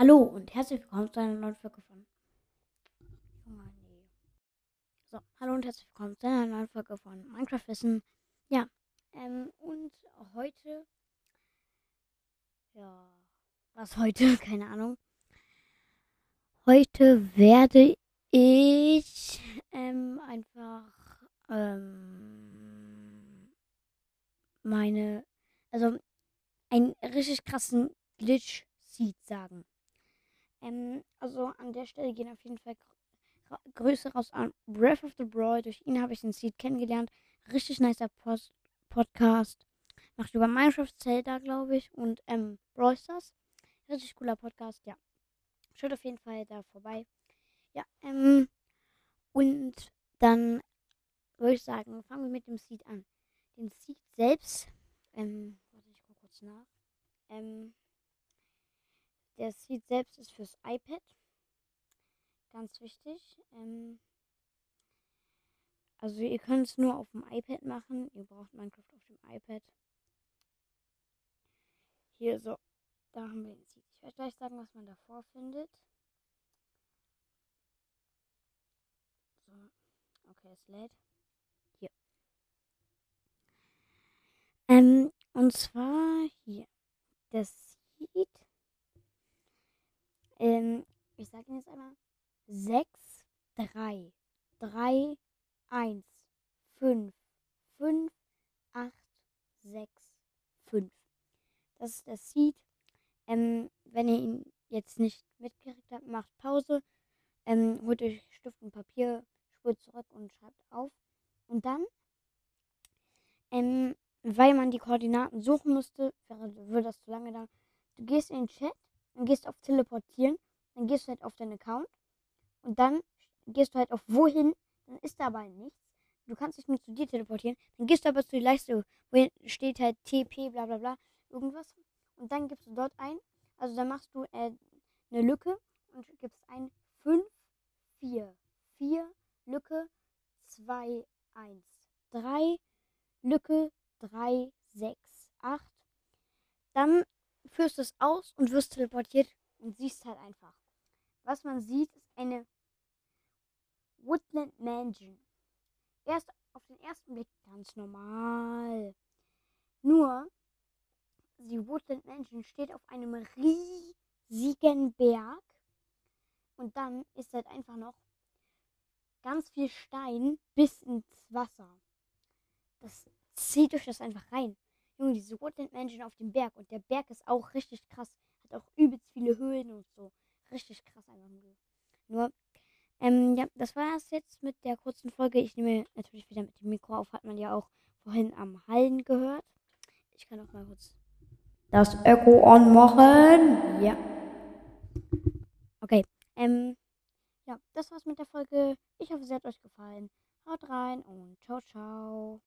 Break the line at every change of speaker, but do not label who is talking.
Hallo und herzlich willkommen zu einer neuen Folge von. Nee. So, hallo und herzlich willkommen zu einer neuen Folge von Minecraft Wissen. Ja, ähm, und heute. Ja, was heute? Keine Ahnung. Heute werde ich ähm, einfach ähm, meine. Also, einen richtig krassen Glitch Seed sagen. Ähm, also an der Stelle gehen auf jeden Fall Grüße raus an Breath of the Brawl. Durch ihn habe ich den Seed kennengelernt. Richtig nicer Post Podcast. Macht über Minecraft Zelda, glaube ich. Und ähm, Brawl Stars. Richtig cooler Podcast, ja. Schaut auf jeden Fall da vorbei. Ja, ähm, und dann würde ich sagen, fangen wir mit dem Seed an. Den Seed selbst, ähm, warte, ich gucke kurz nach. Ähm, der Seed selbst ist fürs iPad. Ganz wichtig. Ähm also ihr könnt es nur auf dem iPad machen. Ihr braucht Minecraft auf dem iPad. Hier so. Da haben wir den Seed. Ich werde gleich sagen, was man davor findet. So. Okay, es lädt. Hier. Ähm, und zwar hier. Das Seed ähm, ich sage Ihnen jetzt einmal 6, 3, 3, 1, 5, 5, 8, 6, 5. Das ist der Seed. Ähm, wenn ihr ihn jetzt nicht mitgekriegt habt, macht Pause. Ähm, holt euch Stift und Papier, spult zurück und schreibt auf. Und dann, ähm, weil man die Koordinaten suchen musste, würde das zu lange dauern. Du gehst in den Chat dann gehst auf Teleportieren, dann gehst du halt auf deinen Account und dann gehst du halt auf Wohin, dann ist da aber nichts. Du kannst dich nur zu dir teleportieren, dann gehst du aber zu der Leiste, wo steht halt TP, bla bla bla, irgendwas. Und dann gibst du dort ein, also dann machst du äh, eine Lücke und gibst ein 5, 4, 4, Lücke, 2, 1, 3, Lücke, 3, 6, 8. Dann führst es aus und wirst teleportiert und siehst halt einfach. Was man sieht, ist eine Woodland Mansion. Erst auf den ersten Blick ganz normal. Nur, die Woodland Mansion steht auf einem riesigen Berg. Und dann ist halt einfach noch ganz viel Stein bis ins Wasser. Das zieht euch das einfach rein. Junge, diese Woodland Mansion auf dem Berg. Und der Berg ist auch richtig krass. Hat auch übelst viele Höhlen und so. Richtig krass einfach nur. Nur, ähm, ja, das war es jetzt mit der kurzen Folge. Ich nehme natürlich wieder mit dem Mikro auf. Hat man ja auch vorhin am Hallen gehört. Ich kann auch mal kurz das Echo anmachen. Ja. Okay. Ähm, ja, das war's mit der Folge. Ich hoffe, sie hat euch gefallen. Haut rein und ciao, ciao.